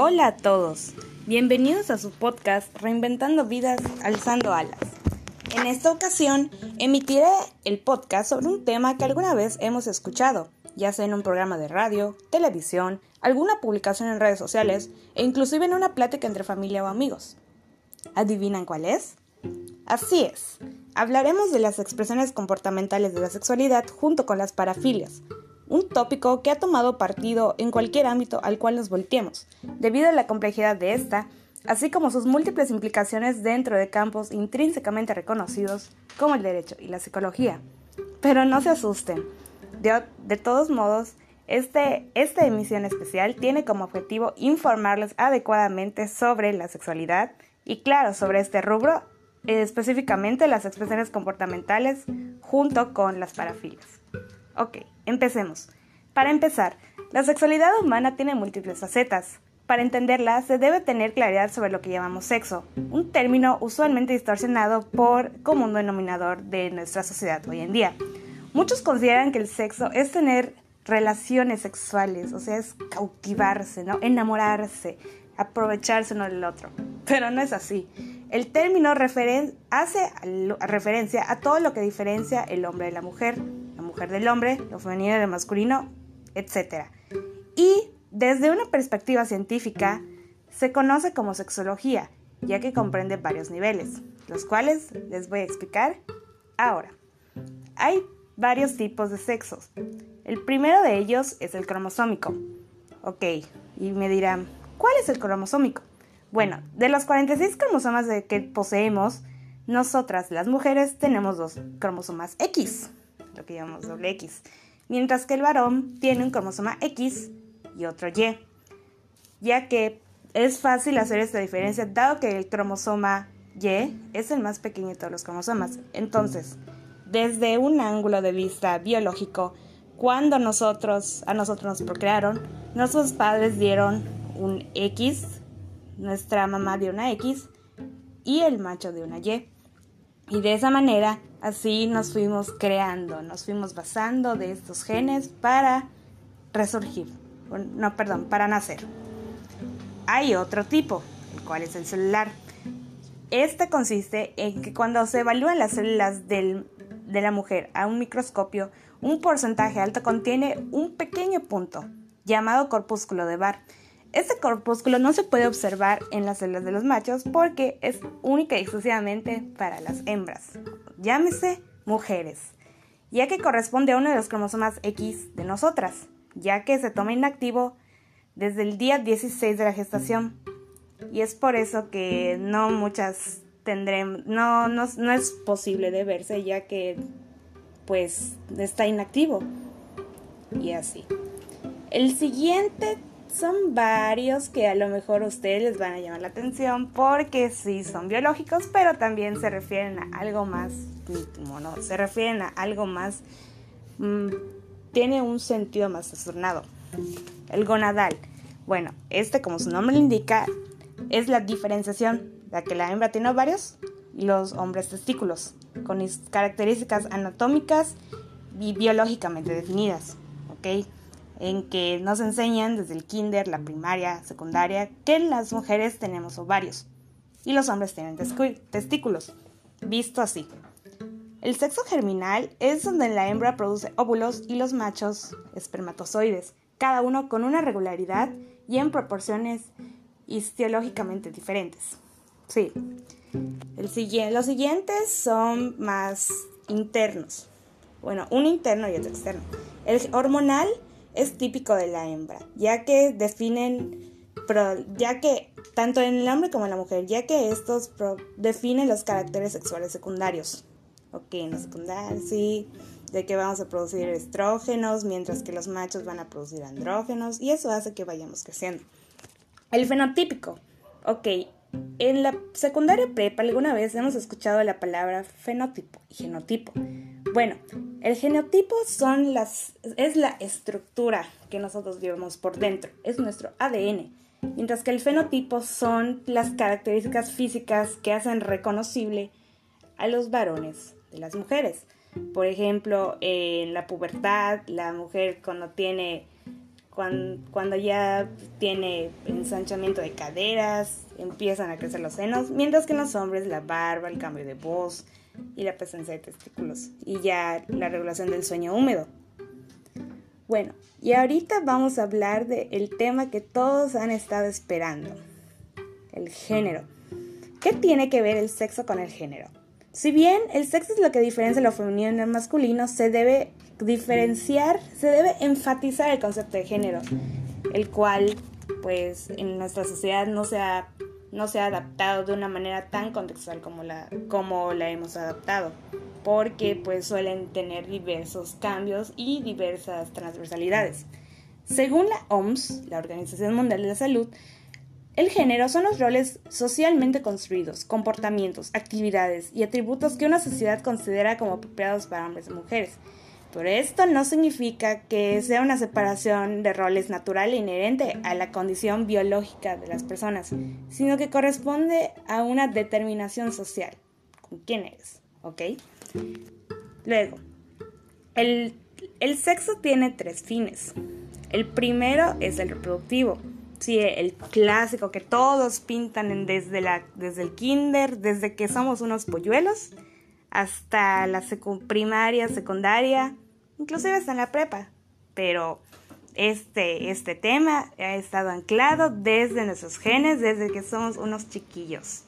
Hola a todos, bienvenidos a su podcast Reinventando Vidas, Alzando Alas. En esta ocasión emitiré el podcast sobre un tema que alguna vez hemos escuchado, ya sea en un programa de radio, televisión, alguna publicación en redes sociales e inclusive en una plática entre familia o amigos. ¿Adivinan cuál es? Así es, hablaremos de las expresiones comportamentales de la sexualidad junto con las parafilias, un tópico que ha tomado partido en cualquier ámbito al cual nos volteemos, debido a la complejidad de esta, así como sus múltiples implicaciones dentro de campos intrínsecamente reconocidos como el derecho y la psicología. Pero no se asusten, de, todos modos, este, esta emisión especial tiene como objetivo informarles adecuadamente sobre la sexualidad y claro, sobre este rubro, específicamente las expresiones comportamentales junto con las parafilias. Ok, empecemos. Para empezar, la sexualidad humana tiene múltiples facetas. Para entenderla, se debe tener claridad sobre lo que llamamos sexo, un término usualmente distorsionado por como un denominador de nuestra sociedad hoy en día. Muchos consideran que el sexo es tener relaciones sexuales, o sea, es cautivarse, ¿no? Enamorarse, aprovecharse uno del otro. Pero no es así. El término hace referencia a todo lo que diferencia el hombre de la mujer, del hombre, lo femenino del masculino, etc. Y desde una perspectiva científica, se conoce como sexología, ya que comprende varios niveles, los cuales les voy a explicar ahora. Hay varios tipos de sexos. El primero de ellos es el cromosómico. Ok, y me dirán, ¿cuál es el cromosómico? Bueno, de los 46 cromosomas que poseemos, nosotras las mujeres tenemos dos cromosomas X, lo que llamamos doble X, mientras que el varón tiene un cromosoma X y otro Y, ya que es fácil hacer esta diferencia dado que el cromosoma Y es el más pequeño de todos los cromosomas. Entonces, desde un ángulo de vista biológico, cuando nosotros a nosotros nos procrearon, nuestros padres dieron un X, nuestra mamá dio una X y el macho dio una Y. Y de esa manera, así nos fuimos creando, nos fuimos basando de estos genes para resurgir. No, perdón, para nacer. Hay otro tipo, el cual es el celular. Este consiste en que cuando se evalúan las células de la mujer a un microscopio, un porcentaje alto contiene un pequeño punto llamado corpúsculo de Barr este corpúsculo no se puede observar en las células de los machos porque es única y exclusivamente para las hembras, llámese mujeres, ya que corresponde a uno de los cromosomas X de nosotras, ya que se toma inactivo desde el día 16 de la gestación. Y es por eso que no muchas tendremos, no, no, no es posible de verse ya que pues está inactivo. Y así. El siguiente son varios que a lo mejor ustedes les van a llamar la atención porque sí son biológicos, pero también se refieren a algo más íntimo, ¿no? Se refieren a algo más... Mm, tiene un sentido más trastornado. El gonadal. Bueno, este como su nombre le indica, es la diferenciación, la que la hembra tiene ovarios y los hombres testículos, con características anatómicas y biológicamente definidas, ¿ok? En que nos enseñan desde el kinder, la primaria, secundaria, que las mujeres tenemos ovarios y los hombres tienen testículos, visto así. El sexo germinal es donde la hembra produce óvulos y los machos espermatozoides, cada uno con una regularidad y en proporciones histológicamente diferentes. Sí. los siguientes son más internos. Bueno, un interno y otro externo. El hormonal es típico de la hembra, ya que definen, ya que tanto en el hombre como en la mujer, ya que estos definen los caracteres sexuales secundarios. Ok, en la secundaria sí, de que vamos a producir estrógenos, mientras que los machos van a producir andrógenos, y eso hace que vayamos creciendo. El fenotípico. Ok, en la secundaria prepa alguna vez hemos escuchado la palabra fenotipo y genotipo. Bueno, el genotipo son las, es la estructura que nosotros llevamos por dentro, es nuestro ADN, mientras que el fenotipo son las características físicas que hacen reconocible a los varones de las mujeres. Por ejemplo, en la pubertad, la mujer cuando tiene cuando, ya tiene ensanchamiento de caderas, empiezan a crecer los senos, mientras que en los hombres la barba, el cambio de voz y la presencia de testículos y ya la regulación del sueño húmedo. Bueno, y ahorita vamos a hablar del tema que todos han estado esperando, el género. ¿Qué tiene que ver el sexo con el género? Si bien el sexo es lo que diferencia lo femenino del masculino, se debe diferenciar, se debe enfatizar el concepto de género, el cual pues en nuestra sociedad no se ha, no se ha adaptado de una manera tan contextual como la, como la hemos adaptado, porque pues suelen tener diversos cambios y diversas transversalidades. Según la OMS, la Organización Mundial de la Salud, el género son los roles socialmente construidos, comportamientos, actividades y atributos que una sociedad considera como apropiados para hombres y mujeres. Pero esto no significa que sea una separación de roles natural e inherente a la condición biológica de las personas, sino que corresponde a una determinación social. ¿Con quién eres? ¿Ok? Luego, el, el sexo tiene tres fines. El primero es el reproductivo, Sí, el clásico que todos pintan desde, la, desde el kinder, desde que somos unos polluelos, hasta la primaria, secundaria, inclusive hasta en la prepa. Pero este, este tema ha estado anclado desde nuestros genes, desde que somos unos chiquillos.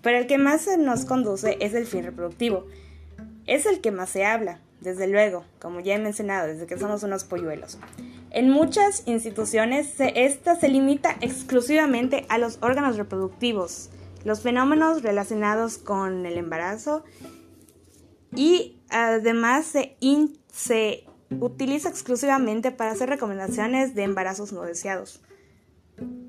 Pero el que más nos conduce es el fin reproductivo. Es el que más se habla, desde luego, como ya he mencionado, desde que somos unos polluelos. En muchas instituciones, esta se limita exclusivamente a los órganos reproductivos, los fenómenos relacionados con el embarazo y además se, se utiliza exclusivamente para hacer recomendaciones de embarazos no deseados.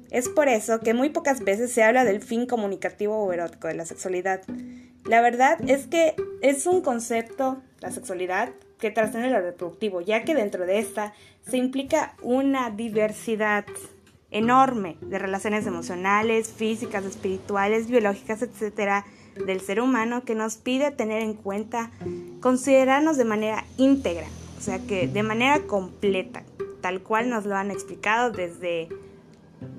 Es por eso que muy pocas veces se habla del fin comunicativo o erótico de la sexualidad. La verdad es que es un concepto, la sexualidad, que trasciende lo reproductivo, ya que dentro de esta se implica una diversidad enorme de relaciones emocionales, físicas, espirituales, biológicas, etcétera, del ser humano que nos pide tener en cuenta considerarnos de manera íntegra, o sea que de manera completa, tal cual nos lo han explicado desde,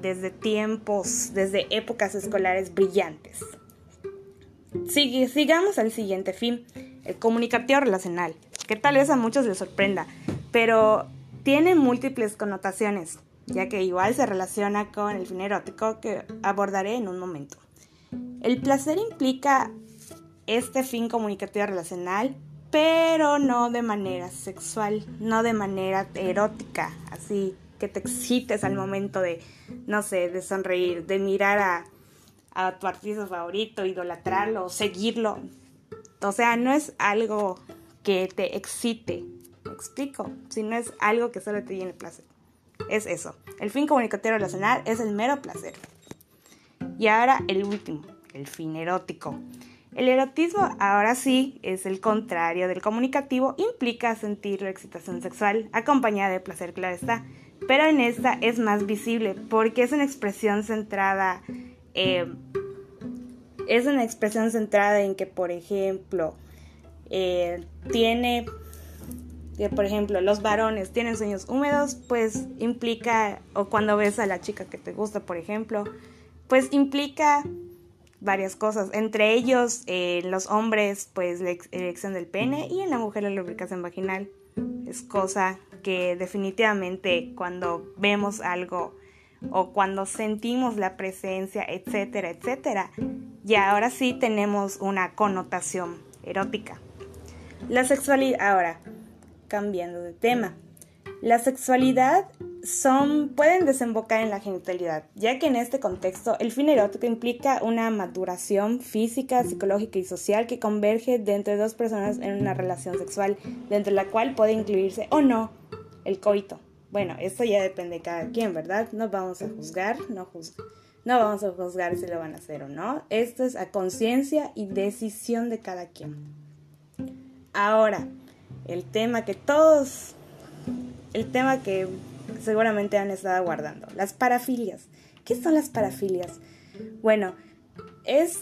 desde tiempos, desde épocas escolares brillantes. sigamos al siguiente fin, el comunicativo relacional que tal vez a muchos les sorprenda, pero tiene múltiples connotaciones, ya que igual se relaciona con el fin erótico que abordaré en un momento. El placer implica este fin comunicativo relacional, pero no de manera sexual, no de manera erótica, así que te excites al momento de, no sé, de sonreír, de mirar a, tu artista favorito, idolatrarlo, seguirlo. O sea, no es algo que te excite. ¿Me explico? Si no es algo que solo te llene placer. Es eso. El fin comunicativo relacional es el mero placer. Y ahora el último, el fin erótico. El erotismo ahora sí es el contrario del comunicativo, implica sentir la excitación sexual acompañada de placer, claro está, pero en esta es más visible porque es una expresión centrada, eh, es una expresión centrada en que, por ejemplo, eh, tiene, que por ejemplo, los varones tienen sueños húmedos, pues implica, o cuando ves a la chica que te gusta, por ejemplo, pues implica varias cosas. Entre ellos, en los hombres, pues la erección del pene y en la mujer la lubricación vaginal. Es cosa que definitivamente cuando vemos algo o cuando sentimos la presencia, etcétera, etcétera, ya ahora sí tenemos una connotación erótica. La sexualidad, ahora, cambiando de tema. La sexualidad son, pueden desembocar en la genitalidad, ya que en este contexto el fin erótico implica una maduración física, psicológica y social que converge de entre dos personas en una relación sexual, dentro de la cual puede incluirse o no el coito. Bueno, esto ya depende de cada quien, ¿verdad? No vamos a juzgar, no, no vamos a juzgar si lo van a hacer o no. Esto es a conciencia y decisión de cada quien. Ahora, el tema que todos, el tema que seguramente han estado guardando, las parafilias. ¿Qué son las parafilias? Bueno, es,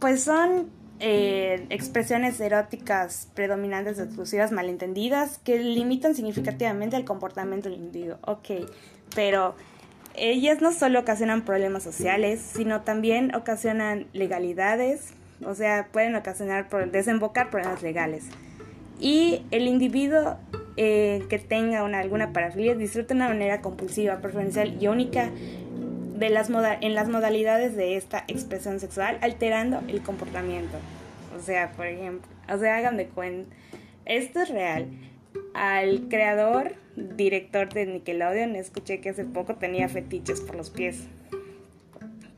pues son eh, expresiones eróticas predominantes exclusivas malentendidas que limitan significativamente el comportamiento del individuo. Ok, pero ellas no solo ocasionan problemas sociales, sino también ocasionan legalidades, o sea, pueden ocasionar, desembocar problemas legales. Y el individuo eh, que tenga una, alguna parafilia disfruta de una manera compulsiva, preferencial y única de las en las modalidades de esta expresión sexual, alterando el comportamiento. O sea, por ejemplo, o sea, hagan de cuenta, esto es real. Al creador, director de Nickelodeon, escuché que hace poco tenía fetiches por los pies.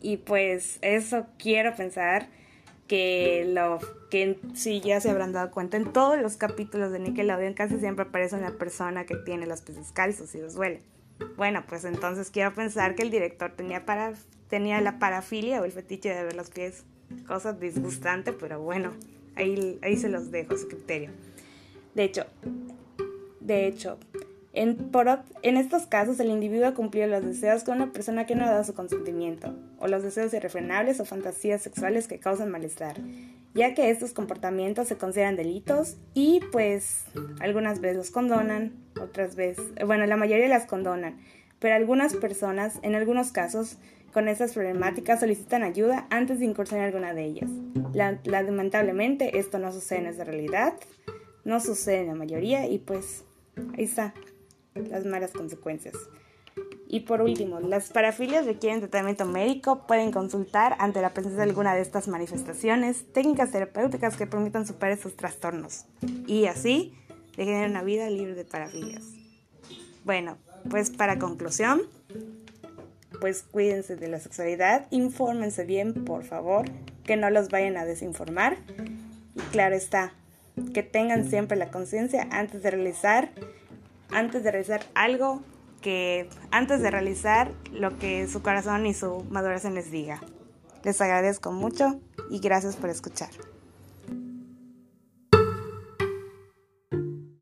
Y pues eso quiero pensar que lo que sí ya se habrán dado cuenta en todos los capítulos de Nickelodeon casi siempre aparece una persona que tiene los pies descalzos y los duele. Bueno, pues entonces quiero pensar que el director tenía para tenía la parafilia o el fetiche de ver los pies, cosa disgustante, pero bueno, ahí, ahí se los dejo a su criterio. De hecho, de hecho, en, por, en estos casos, el individuo ha los deseos con una persona que no ha dado su consentimiento, o los deseos irrefrenables o fantasías sexuales que causan malestar, ya que estos comportamientos se consideran delitos y pues algunas veces los condonan, otras veces, bueno, la mayoría las condonan, pero algunas personas, en algunos casos, con estas problemáticas solicitan ayuda antes de incursionar alguna de ellas. lamentablemente esto no sucede en esta realidad, no sucede en la mayoría y pues ahí está las malas consecuencias. Y por último, las parafilias requieren tratamiento médico, pueden consultar ante la presencia de alguna de estas manifestaciones técnicas terapéuticas que permitan superar esos trastornos y así tener una vida libre de parafilias. Bueno, pues para conclusión, pues cuídense de la sexualidad, infórmense bien, por favor, que no los vayan a desinformar y claro está, que tengan siempre la conciencia antes de realizar antes de realizar algo que antes de realizar lo que su corazón y su maduración les diga. Les agradezco mucho y gracias por escuchar.